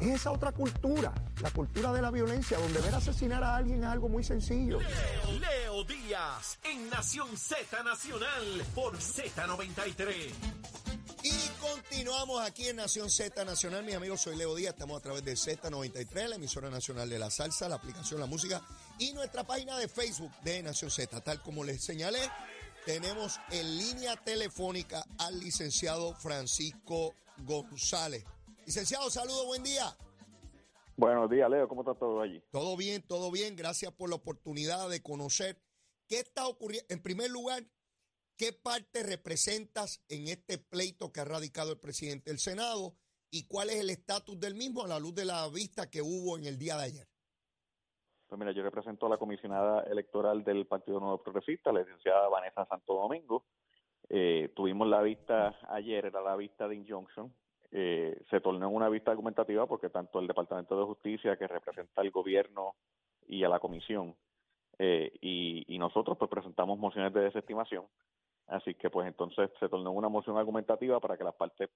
Es esa otra cultura, la cultura de la violencia, donde ver asesinar a alguien es algo muy sencillo. Leo, Leo Díaz en Nación Z Nacional por Z93. Y continuamos aquí en Nación Z Nacional. Mis amigos, soy Leo Díaz. Estamos a través de Z93, la emisora nacional de la salsa, la aplicación La Música y nuestra página de Facebook de Nación Z. Tal como les señalé, tenemos en línea telefónica al licenciado Francisco González. Licenciado, saludo, buen día. Buenos días, Leo. ¿Cómo está todo allí? Todo bien, todo bien. Gracias por la oportunidad de conocer qué está ocurriendo. En primer lugar, ¿qué parte representas en este pleito que ha radicado el presidente del Senado y cuál es el estatus del mismo a la luz de la vista que hubo en el día de ayer? Pues mira, yo represento a la comisionada electoral del Partido Nuevo Progresista, la licenciada Vanessa Santo Domingo. Eh, tuvimos la vista ayer, era la vista de injunction, eh, se tornó en una vista argumentativa porque tanto el Departamento de Justicia, que representa al gobierno y a la comisión, eh, y, nosotros pues presentamos mociones de desestimación. Así que pues entonces se tornó en una moción argumentativa para que las partes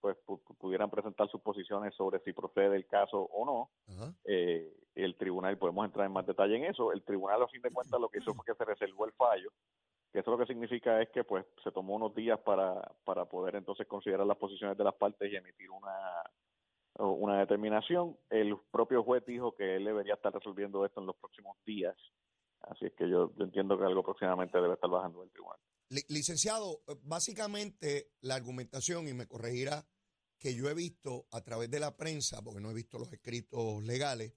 pues pudieran presentar sus posiciones sobre si procede el caso o no. Eh, el tribunal, podemos entrar en más detalle en eso, el tribunal a fin de cuentas lo que hizo fue que se reservó el fallo que eso lo que significa es que pues se tomó unos días para, para poder entonces considerar las posiciones de las partes y emitir una, una determinación. El propio juez dijo que él debería estar resolviendo esto en los próximos días. Así es que yo, entiendo que algo próximamente debe estar bajando el tribunal. Licenciado, básicamente la argumentación, y me corregirá, que yo he visto a través de la prensa, porque no he visto los escritos legales,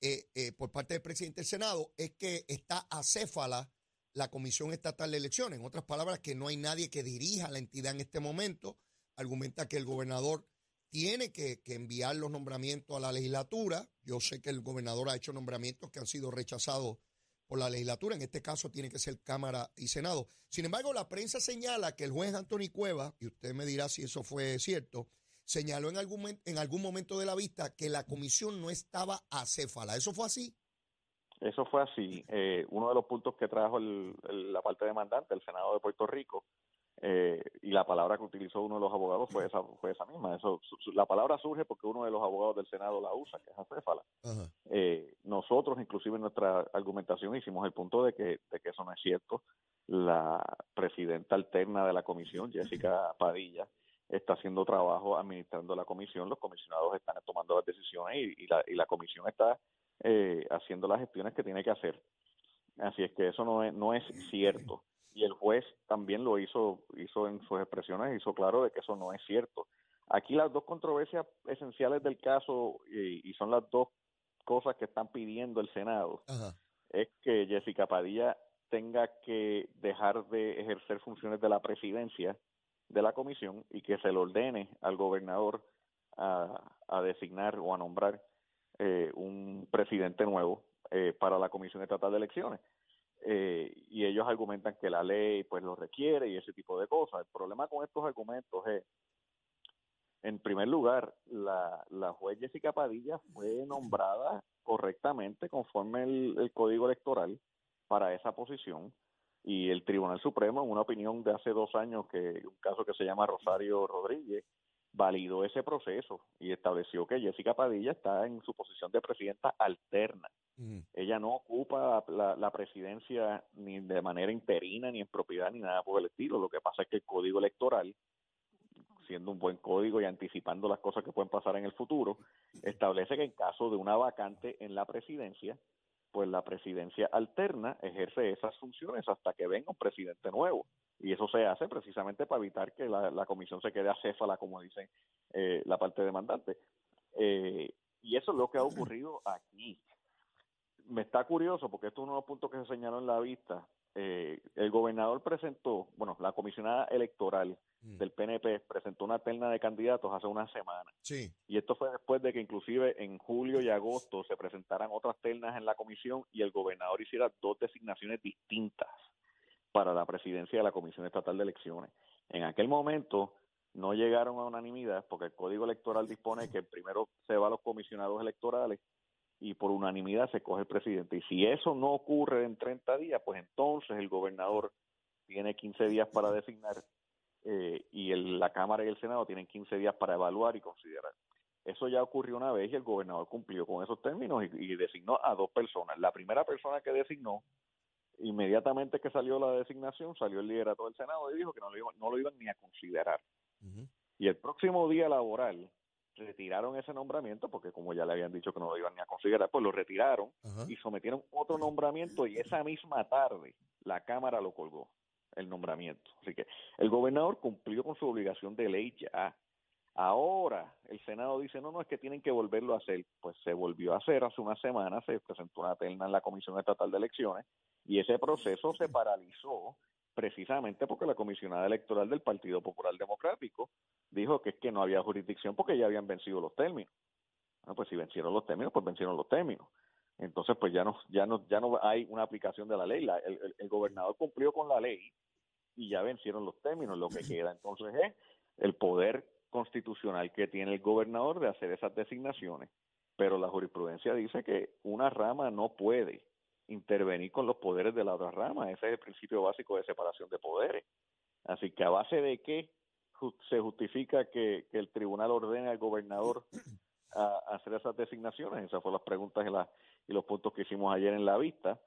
eh, eh, por parte del presidente del Senado, es que está acéfala la Comisión Estatal de Elecciones. En otras palabras, que no hay nadie que dirija la entidad en este momento. Argumenta que el gobernador tiene que, enviar los nombramientos a la legislatura. Yo sé que el gobernador ha hecho nombramientos que han sido rechazados por la legislatura. En este caso tiene que ser Cámara y Senado. Sin embargo, la prensa señala que el juez Anthony Cueva, y usted me dirá si eso fue cierto, señaló en algún, en algún momento de la vista que la comisión no estaba acéfala. ¿Eso fue así? Eso fue así. Eh, uno de los puntos que trajo la parte demandante, el Senado de Puerto Rico, eh, y la palabra que utilizó uno de los abogados fue esa, fue esa misma. Eso, la palabra surge porque uno de los abogados del Senado la usa, que es acéfala. Eh, nosotros, inclusive en nuestra argumentación, hicimos el punto de que, de que eso no es cierto. La presidenta alterna de la comisión, Jessica Padilla, está haciendo trabajo administrando la comisión, los comisionados están tomando las decisiones y, la, y la comisión está eh, haciendo las gestiones que tiene que hacer. Así es que eso no es, no es cierto. Y el juez también lo hizo, hizo en sus expresiones, hizo claro de que eso no es cierto. Aquí las dos controversias esenciales del caso, y, son las dos cosas que están pidiendo el Senado, es que Jessica Padilla tenga que dejar de ejercer funciones de la presidencia de la comisión y que se le ordene al gobernador a, a designar o a nombrar eh, un presidente nuevo eh, para la Comisión Estatal de Elecciones. Eh, y ellos argumentan que la ley pues lo requiere y ese tipo de cosas. El problema con estos argumentos es, en primer lugar, la, la juez Jessica Padilla fue nombrada correctamente conforme el, el Código Electoral para esa posición y el Tribunal Supremo, en una opinión de hace dos años, que un caso que se llama Rosario Rodríguez, validó ese proceso y estableció que Jessica Padilla está en su posición de presidenta alterna. Ella no ocupa la, presidencia ni de manera interina, ni en propiedad, ni nada por el estilo. Lo que pasa es que el código electoral, siendo un buen código y anticipando las cosas que pueden pasar en el futuro, establece que en caso de una vacante en la presidencia, pues la presidencia alterna ejerce esas funciones hasta que venga un presidente nuevo y eso se hace precisamente para evitar que la, comisión se quede acéfala, como dice eh, la parte demandante. Eh, y eso es lo que ha ocurrido aquí. Me está curioso porque esto es uno de los puntos que se señaló en la vista. Eh, el gobernador presentó, bueno, la comisionada electoral mm. del PNP presentó una terna de candidatos hace una semana. Sí. Y esto fue después de que inclusive en julio y agosto se presentaran otras ternas en la comisión y el gobernador hiciera dos designaciones distintas para la presidencia de la Comisión Estatal de Elecciones. En aquel momento no llegaron a unanimidad porque el Código Electoral dispone que primero se va a los comisionados electorales y por unanimidad se coge el presidente. Y si eso no ocurre en 30 días, pues entonces el gobernador tiene 15 días para designar eh, y la Cámara y el Senado tienen 15 días para evaluar y considerar. Eso ya ocurrió una vez y el gobernador cumplió con esos términos y, designó a dos personas. La primera persona que designó, inmediatamente que salió la designación, salió el liderato del Senado y dijo que no lo iban, no lo iban ni a considerar. Y el próximo día laboral retiraron ese nombramiento, porque como ya le habían dicho que no lo iban ni a considerar, pues lo retiraron y sometieron otro nombramiento y esa misma tarde la Cámara lo colgó, el nombramiento. Así que el gobernador cumplió con su obligación de ley ya. Ahora el Senado dice, no, no, es que tienen que volverlo a hacer. Pues se volvió a hacer hace una semana, se presentó una terna en la Comisión Estatal de Elecciones y ese proceso se paralizó precisamente porque la comisionada electoral del Partido Popular Democrático dijo que es que no había jurisdicción porque ya habían vencido los términos. Bueno, pues si vencieron los términos, pues vencieron los términos. Entonces, pues ya no, ya no, ya no hay una aplicación de la ley. el, gobernador cumplió con la ley y ya vencieron los términos. Lo que queda entonces es el poder constitucional que tiene el gobernador de hacer esas designaciones. Pero la jurisprudencia dice que una rama no puede intervenir con los poderes de la otra rama. Ese es el principio básico de separación de poderes. Así que a base de qué se justifica que, el tribunal ordene al gobernador a, hacer esas designaciones. Esas fueron las preguntas y, los puntos que hicimos ayer en la vista.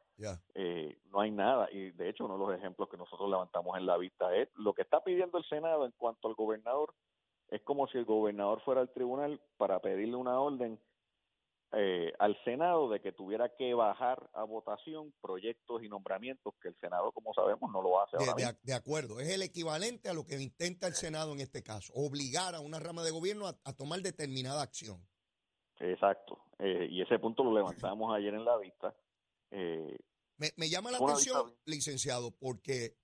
Eh, no hay nada. Y de hecho, uno de los ejemplos que nosotros levantamos en la vista es lo que está pidiendo el Senado en cuanto al gobernador. Es como si el gobernador fuera al tribunal para pedirle una orden eh, al Senado de que tuviera que bajar a votación proyectos y nombramientos que el Senado, como sabemos, no lo hace. De, de, acuerdo, es el equivalente a lo que intenta el Senado en este caso, obligar a una rama de gobierno a, tomar determinada acción. Exacto, eh, y ese punto lo levantamos ayer en la vista. Eh, me, llama la atención, licenciado, porque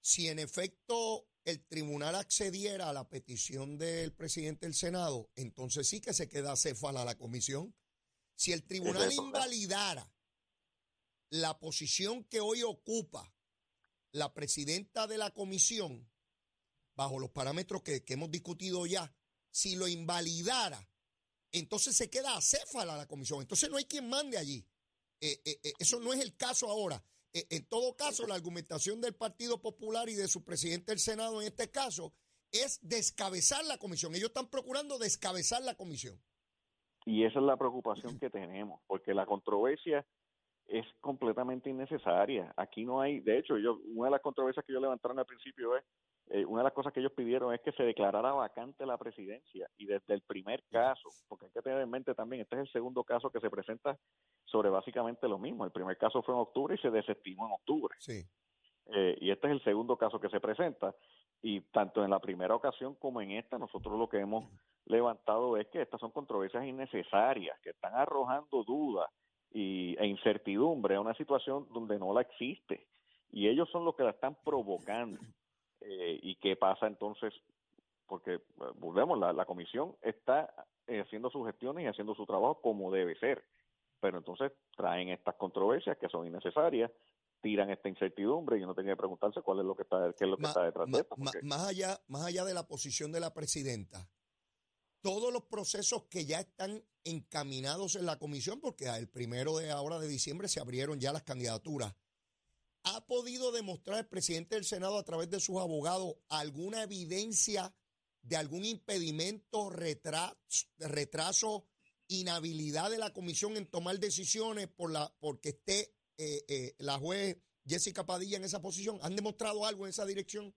si en efecto el tribunal accediera a la petición del presidente del Senado, entonces sí que se queda céfala la comisión. Si el tribunal invalidara la posición que hoy ocupa la presidenta de la comisión, bajo los parámetros que, hemos discutido ya, si lo invalidara, entonces se queda acéfala la comisión. Entonces no hay quien mande allí. Eh, eh, eh, eso no es el caso ahora. Eh, en todo caso, la argumentación del Partido Popular y de su presidente del Senado en este caso es descabezar la comisión. Ellos están procurando descabezar la comisión. Y esa es la preocupación que tenemos, porque la controversia es completamente innecesaria. Aquí no hay, de hecho, yo, una de las controversias que yo levantaron al principio es eh, una de las cosas que ellos pidieron es que se declarara vacante la presidencia y desde el primer caso, porque hay que tener en mente también, este es el segundo caso que se presenta sobre básicamente lo mismo. El primer caso fue en octubre y se desestimó en octubre. Sí. Eh, y este es el segundo caso que se presenta. Y tanto en la primera ocasión como en esta, nosotros lo que hemos levantado es que estas son controversias innecesarias, que están arrojando dudas y, e incertidumbre a una situación donde no la existe. Y ellos son los que la están provocando. Eh, ¿Y qué pasa entonces? Porque, eh, volvemos, la, la comisión está eh, haciendo sus gestiones y haciendo su trabajo como debe ser. Pero entonces traen estas controversias que son innecesarias, tiran esta incertidumbre y uno tiene que preguntarse cuál es lo que está, qué es lo que está detrás de esto. Más, allá, más allá de la posición de la presidenta, todos los procesos que ya están encaminados en la comisión, porque el primero de ahora de diciembre se abrieron ya las candidaturas ¿Ha podido demostrar el presidente del Senado a través de sus abogados alguna evidencia de algún impedimento, retraso, inhabilidad de la comisión en tomar decisiones por la porque esté eh, eh, la juez Jessica Padilla en esa posición? ¿Han demostrado algo en esa dirección?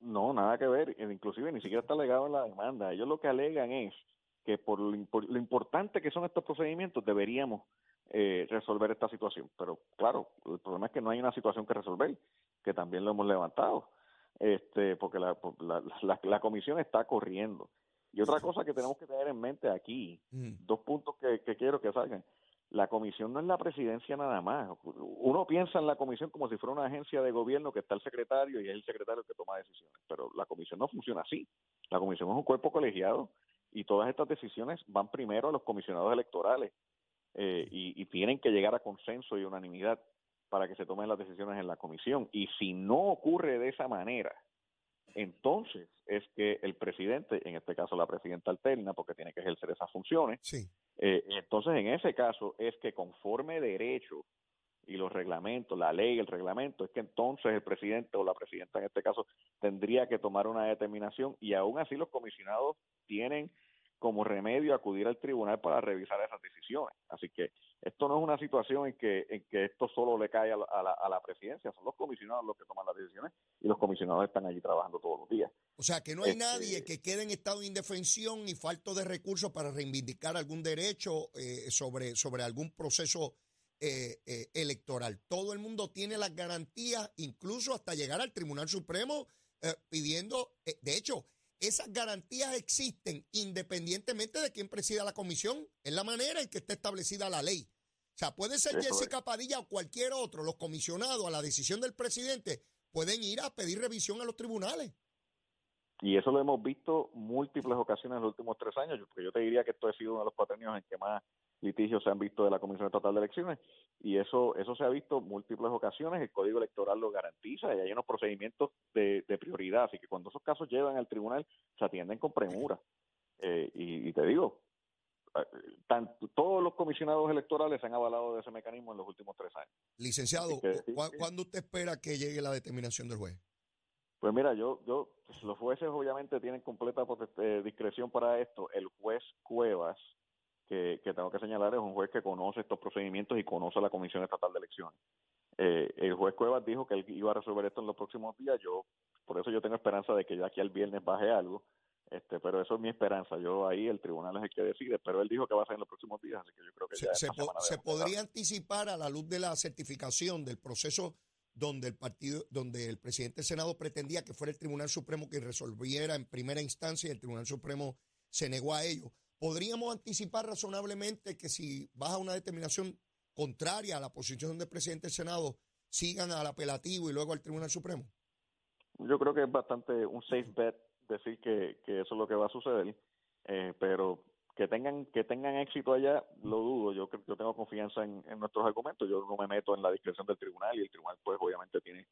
No, nada que ver. Inclusive ni siquiera está alegado en la demanda. Ellos lo que alegan es que por lo importante que son estos procedimientos deberíamos eh, resolver esta situación. Pero claro, el problema es que no hay una situación que resolver, que también lo hemos levantado, este, porque la, la, la, comisión está corriendo. Y otra cosa que tenemos que tener en mente aquí, mm. dos puntos que, que quiero que salgan. La comisión no es la presidencia nada más. Uno piensa en la comisión como si fuera una agencia de gobierno que está el secretario y es el secretario que toma decisiones, pero la comisión no funciona así. La comisión es un cuerpo colegiado y todas estas decisiones van primero a los comisionados electorales eh, y, tienen que llegar a consenso y unanimidad para que se tomen las decisiones en la comisión. Y si no ocurre de esa manera, entonces es que el presidente, en este caso la presidenta alterna, porque tiene que ejercer esas funciones, eh, entonces en ese caso es que conforme derecho y los reglamentos, la ley, el reglamento, es que entonces el presidente o la presidenta en este caso tendría que tomar una determinación y aún así los comisionados tienen como remedio acudir al tribunal para revisar esas decisiones. Así que esto no es una situación en que, en que esto solo le cae a la, a, la, presidencia, son los comisionados los que toman las decisiones y los comisionados están allí trabajando todos los días. O sea, que no hay este nadie que quede en estado de indefensión y falto de recursos para reivindicar algún derecho eh, sobre, sobre algún proceso eh, eh, electoral. Todo el mundo tiene las garantías, incluso hasta llegar al Tribunal Supremo pidiendo, de hecho, esas garantías existen independientemente de quién presida la comisión. Es la manera en que está establecida la ley. O sea, puede ser Jessica Padilla o cualquier otro, los comisionados a la decisión del presidente pueden ir a pedir revisión a los tribunales. Y eso lo hemos visto múltiples ocasiones en los últimos tres años, porque yo te diría que esto ha sido uno de los cuatro años en que más litigios se han visto de la Comisión Estatal de Elecciones, y eso eso se ha visto múltiples ocasiones, el Código Electoral lo garantiza y hay unos procedimientos de, prioridad, así que cuando esos casos llegan al tribunal se atienden con premura. Eh, y, te digo, eh, todos los comisionados electorales se han avalado de ese mecanismo en los últimos tres años. Licenciado, ¿cuándo usted espera que llegue la determinación del juez? Pues mira, yo, yo, los jueces obviamente tienen completa eh, discreción para esto. El juez Cuevas, que, tengo que señalar, es un juez que conoce estos procedimientos y conoce la Comisión Estatal de Elecciones. Eh, el juez Cuevas dijo que él iba a resolver esto en los próximos días. Yo, por eso yo tengo esperanza de que ya aquí al viernes baje algo. Este, pero eso es mi esperanza. Yo ahí el tribunal es el que decide, pero él dijo que va a ser en los próximos días, así que yo creo que se, ya se, podría anticipar a la luz de la certificación del proceso donde el partido, donde el presidente del Senado pretendía que fuera el Tribunal Supremo quien resolviera en primera instancia y el Tribunal Supremo se negó a ello. ¿Podríamos anticipar razonablemente que si baja una determinación contraria a la posición del presidente del Senado, sigan al apelativo y luego al Tribunal Supremo? Yo creo que es bastante un safe bet decir que, que eso es lo que va a suceder, eh, pero que tengan que tengan éxito allá lo dudo yo yo tengo confianza en, nuestros argumentos yo no me meto en la discreción del tribunal y el tribunal pues obviamente tiene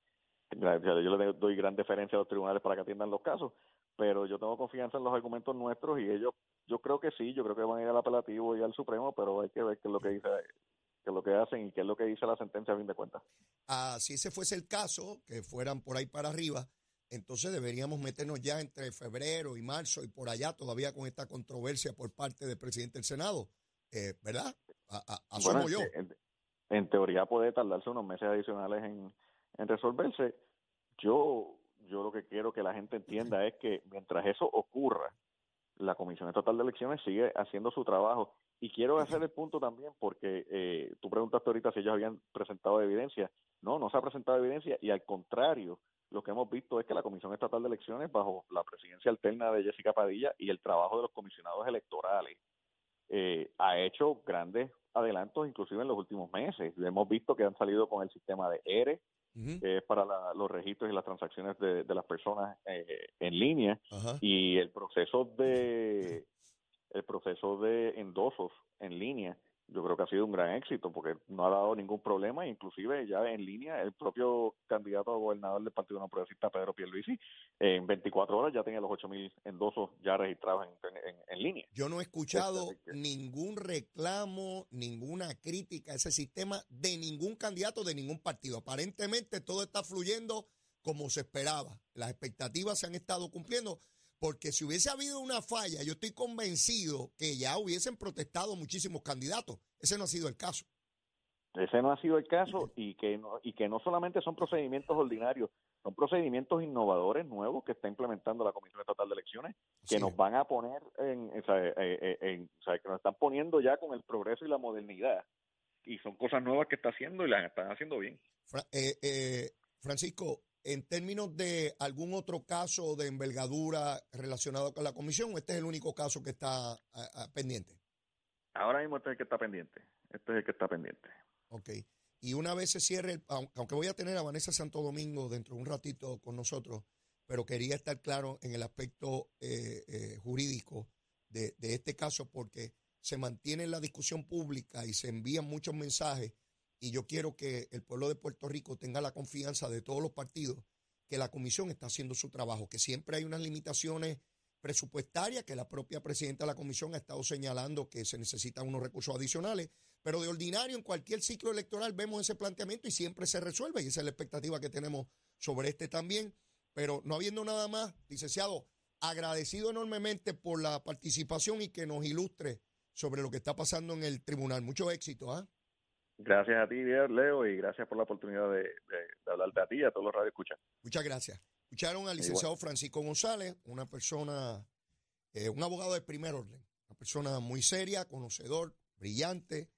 yo le doy gran deferencia a los tribunales para que atiendan los casos pero yo tengo confianza en los argumentos nuestros y ellos yo creo que sí yo creo que van a ir al apelativo y al supremo pero hay que ver qué es lo que dice qué es lo que hacen y qué es lo que dice la sentencia a fin de cuentas ah, si ese fuese el caso que fueran por ahí para arriba entonces deberíamos meternos ya entre febrero y marzo y por allá todavía con esta controversia por parte del presidente del Senado, eh, ¿verdad? asumo yo. En, teoría puede tardarse unos meses adicionales en, resolverse. Yo, yo lo que quiero que la gente entienda es que mientras eso ocurra, la Comisión Estatal de Elecciones sigue haciendo su trabajo. Y quiero hacer el punto también porque eh, tú preguntaste ahorita si ellos habían presentado evidencia. No, no se ha presentado evidencia y al contrario, lo que hemos visto es que la Comisión Estatal de Elecciones, bajo la presidencia alterna de Jessica Padilla y el trabajo de los comisionados electorales, eh, ha hecho grandes adelantos, inclusive en los últimos meses. Hemos visto que han salido con el sistema de ERE, que es para los registros y las transacciones de, las personas eh, en línea, y el proceso de el proceso de endosos en línea yo creo que ha sido un gran éxito porque no ha dado ningún problema, inclusive ya en línea el propio candidato a gobernador del Partido No Progresista, Pedro Pierluisi, en 24 horas ya tenía los 8.000 endosos ya registrados en, línea. Yo no he escuchado ningún reclamo, ninguna crítica a ese sistema de ningún candidato de ningún partido. Aparentemente todo está fluyendo como se esperaba. Las expectativas se han estado cumpliendo porque si hubiese habido una falla, yo estoy convencido que ya hubiesen protestado muchísimos candidatos. Ese no ha sido el caso. Ese no ha sido el caso y que no, y que no solamente son procedimientos ordinarios, son procedimientos innovadores nuevos que está implementando la Comisión Estatal de Elecciones, que nos van a poner en, eh, eh, en, o sea, que nos están poniendo ya con el progreso y la modernidad. Y son cosas nuevas que está haciendo y las están haciendo bien. Eh, Francisco, en términos de algún otro caso de envergadura relacionado con la comisión, este es el único caso que está pendiente? Ahora mismo este es el que está pendiente. Este es el que está pendiente. Ok. Y una vez se cierre, aunque voy a tener a Vanessa Santo Domingo dentro de un ratito con nosotros, pero quería estar claro en el aspecto eh, eh, jurídico de, de este caso porque se mantiene la discusión pública y se envían muchos mensajes y yo quiero que el pueblo de Puerto Rico tenga la confianza de todos los partidos que la comisión está haciendo su trabajo, que siempre hay unas limitaciones presupuestarias que la propia presidenta de la comisión ha estado señalando que se necesitan unos recursos adicionales, pero de ordinario en cualquier ciclo electoral vemos ese planteamiento y siempre se resuelve y esa es la expectativa que tenemos sobre este también, pero no habiendo nada más, licenciado, agradecido enormemente por la participación y que nos ilustre sobre lo que está pasando en el tribunal. Mucho éxito, ¿ah? Gracias a ti, Leo, y gracias por la oportunidad de, de, hablarte a ti y a todos los radio escuchan. Muchas gracias. Escucharon al licenciado Francisco González, una persona, eh, un abogado de primer orden, una persona muy seria, conocedor, brillante,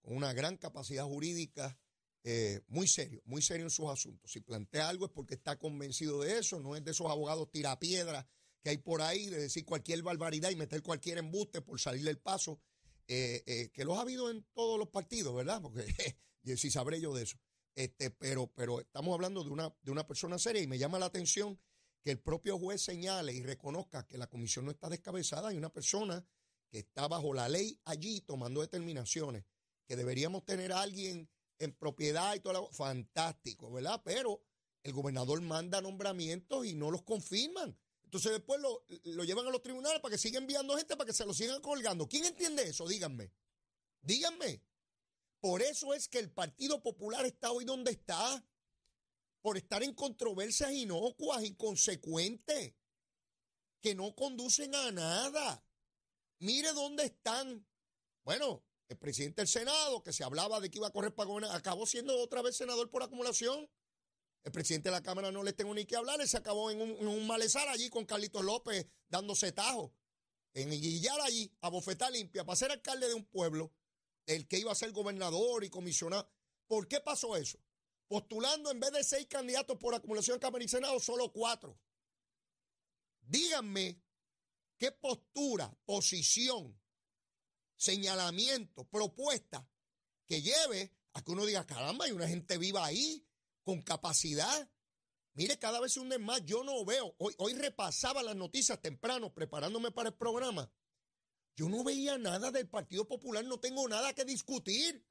con una gran capacidad jurídica, eh, muy serio, muy serio en sus asuntos. Si plantea algo es porque está convencido de eso, no es de esos abogados tirapiedras que hay por ahí, de decir cualquier barbaridad y meter cualquier embuste por salir del paso. Eh, eh, que los ha habido en todos los partidos, ¿verdad? Porque si sabré yo de eso. Este, pero, pero estamos hablando de una, de una persona seria y me llama la atención que el propio juez señale y reconozca que la comisión no está descabezada y una persona que está bajo la ley allí tomando determinaciones, que deberíamos tener a alguien en propiedad y todo lo fantástico, ¿verdad? Pero el gobernador manda nombramientos y no los confirman. Entonces después lo, llevan a los tribunales para que sigan enviando gente para que se lo sigan colgando. ¿Quién entiende eso? Díganme. Díganme. Por eso es que el Partido Popular está hoy donde está. Por estar en controversias inocuas, inconsecuentes, que no conducen a nada. Mire dónde están. Bueno, el presidente del Senado, que se hablaba de que iba a correr para gobernar, acabó siendo otra vez senador por acumulación. El presidente de la Cámara no le tengo ni que hablar, se acabó en un, malezar allí con Carlitos López dándose tajo. En Guillar allí, a bofetar limpia, para ser alcalde de un pueblo, el que iba a ser gobernador y comisionado. ¿Por qué pasó eso? Postulando en vez de seis candidatos por acumulación de Cámara y Senado, solo cuatro. Díganme qué postura, posición, señalamiento, propuesta que lleve a que uno diga, caramba, hay una gente viva ahí, con capacidad. Mire, cada vez se hunden más. Yo no veo. Hoy, hoy repasaba las noticias temprano, preparándome para el programa. Yo no veía nada del Partido Popular, no tengo nada que discutir.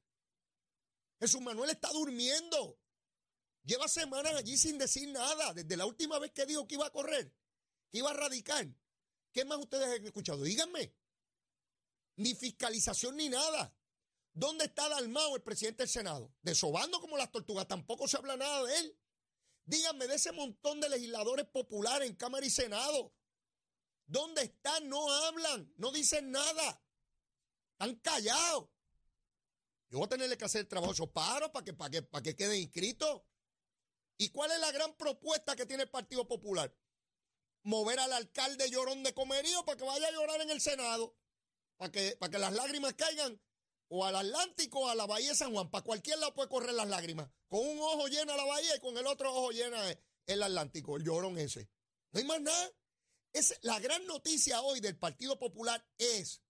Jesús Manuel está durmiendo. Lleva semanas allí sin decir nada. Desde la última vez que dijo que iba a correr, que iba a radicar. ¿Qué más ustedes han escuchado? Díganme. Ni fiscalización ni nada. ¿Dónde está Dalmao, el presidente del Senado? Desobando como las tortugas, tampoco se habla nada de él. Díganme de ese montón de legisladores populares en Cámara y Senado. ¿Dónde están? No hablan, no dicen nada. Están callados. Yo voy a tenerle que hacer el trabajo esos paros para que, para que, para que queden inscritos. ¿Y cuál es la gran propuesta que tiene el Partido Popular? Mover al alcalde llorón de comerío para que vaya a llorar en el Senado. Para que, para que las lágrimas caigan o al Atlántico o a la Bahía de San Juan. Para cualquier lado puede correr las lágrimas. Con un ojo llena la bahía y con el otro ojo llena el Atlántico, el llorón ese. No hay más nada. Es, la gran noticia hoy del Partido Popular es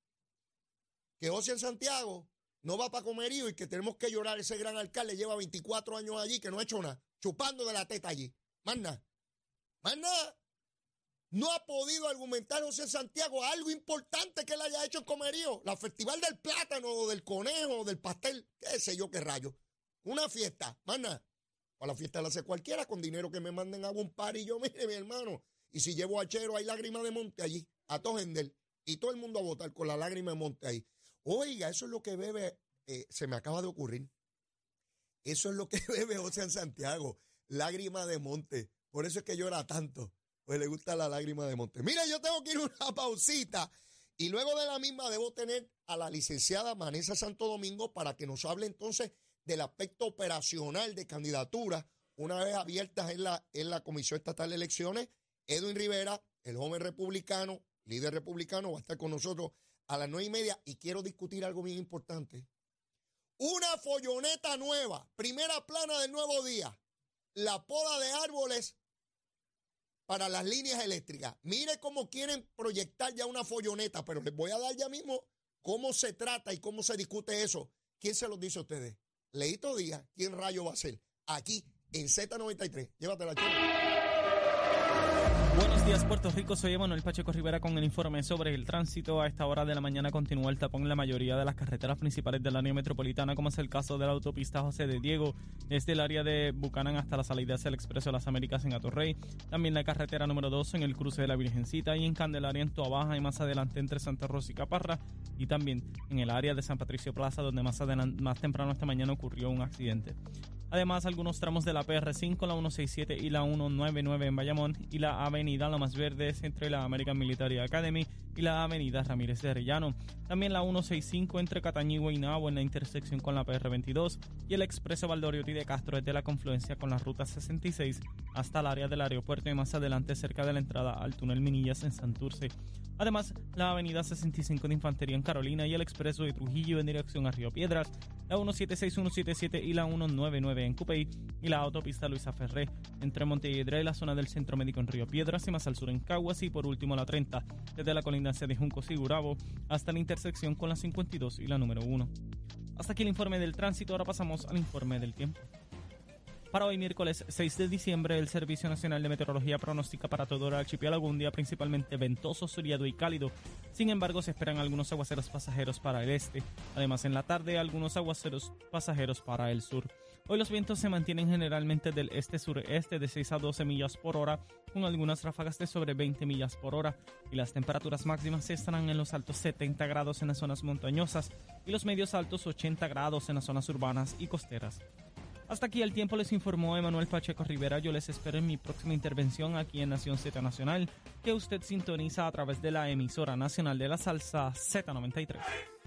que José Santiago no va para comerío y que tenemos que llorar. Ese gran alcalde lleva 24 años allí que no ha hecho nada, chupando de la teta allí. Más nada. Más nada. No ha podido argumentar José Santiago algo importante que él haya hecho en Comerío. La festival del plátano, del conejo, del pastel, qué sé yo qué rayo. Una fiesta, mana. Para la fiesta la hace cualquiera con dinero que me manden a un par y yo, mire, mi hermano. Y si llevo a Chero, hay lágrimas de monte allí, a Tojendel. Y todo el mundo a votar con la lágrima de monte ahí. Oiga, eso es lo que bebe, eh, se me acaba de ocurrir. Eso es lo que bebe José Santiago, lágrima de monte. Por eso es que llora tanto pues le gusta la lágrima de monte. Mira, yo tengo que ir una pausita y luego de la misma debo tener a la licenciada Vanessa Santo Domingo para que nos hable entonces del aspecto operacional de candidatura una vez abiertas en la, en la Comisión Estatal de Elecciones. Edwin Rivera, el joven republicano, líder republicano, va a estar con nosotros a las nueve y media y quiero discutir algo bien importante. Una folloneta nueva, primera plana del nuevo día, la poda de árboles para las líneas eléctricas. Mire cómo quieren proyectar ya una folloneta, pero les voy a dar ya mismo cómo se trata y cómo se discute eso. ¿Quién se los dice a ustedes? Leito Díaz, ¿quién rayo va a ser? Aquí en Z93. Llévatela, chica. Buenos días, Puerto Rico. Soy Emanuel Pacheco Rivera con el informe sobre el tránsito. A esta hora de la mañana continúa el tapón en la mayoría de las carreteras principales del área metropolitana, como es el caso de la autopista José de Diego, desde el área de Bucanán hasta la salida hacia el Expreso de las Américas en Atorrey. También la carretera número 2 en el cruce de la Virgencita y en Candelaria en Tuabaja y más adelante entre Santa Rosa y Caparra. Y también en el área de San Patricio Plaza, donde más temprano esta mañana ocurrió un accidente. Además, algunos tramos de la PR5, la 167 y la 199 en Bayamón y la avenida La Más Verde entre la American Military Academy y la avenida Ramírez de Arellano. También la 165 entre Cataño y Guaynabo en la intersección con la PR22 y el expreso Valdoriotti de Castro desde la confluencia con la ruta 66 hasta el área del aeropuerto y más adelante cerca de la entrada al túnel Minillas en Santurce. Además, la avenida 65 de Infantería en Carolina y el expreso de Trujillo en dirección a Río Piedras, la 176, 177 y la 199 en Cupey y la autopista Luisa Ferré entre Montelledra y la zona del Centro Médico en Río Piedras y más al sur en Caguas y por último la 30 desde la colindancia de Juncos y Gurabo hasta la intersección con la 52 y la número 1. Hasta aquí el informe del tránsito, ahora pasamos al informe del tiempo. Para hoy, miércoles 6 de diciembre, el Servicio Nacional de Meteorología pronostica para todo el archipiélago un día principalmente ventoso, soleado y cálido. Sin embargo, se esperan algunos aguaceros pasajeros para el este. Además, en la tarde, algunos aguaceros pasajeros para el sur. Hoy los vientos se mantienen generalmente del este-sureste de 6 a 12 millas por hora, con algunas ráfagas de sobre 20 millas por hora, y las temperaturas máximas estarán en los altos 70 grados en las zonas montañosas y los medios altos 80 grados en las zonas urbanas y costeras. Hasta aquí el tiempo les informó Emanuel Pacheco Rivera. Yo les espero en mi próxima intervención aquí en Nación Z Nacional, que usted sintoniza a través de la emisora nacional de la salsa Z93.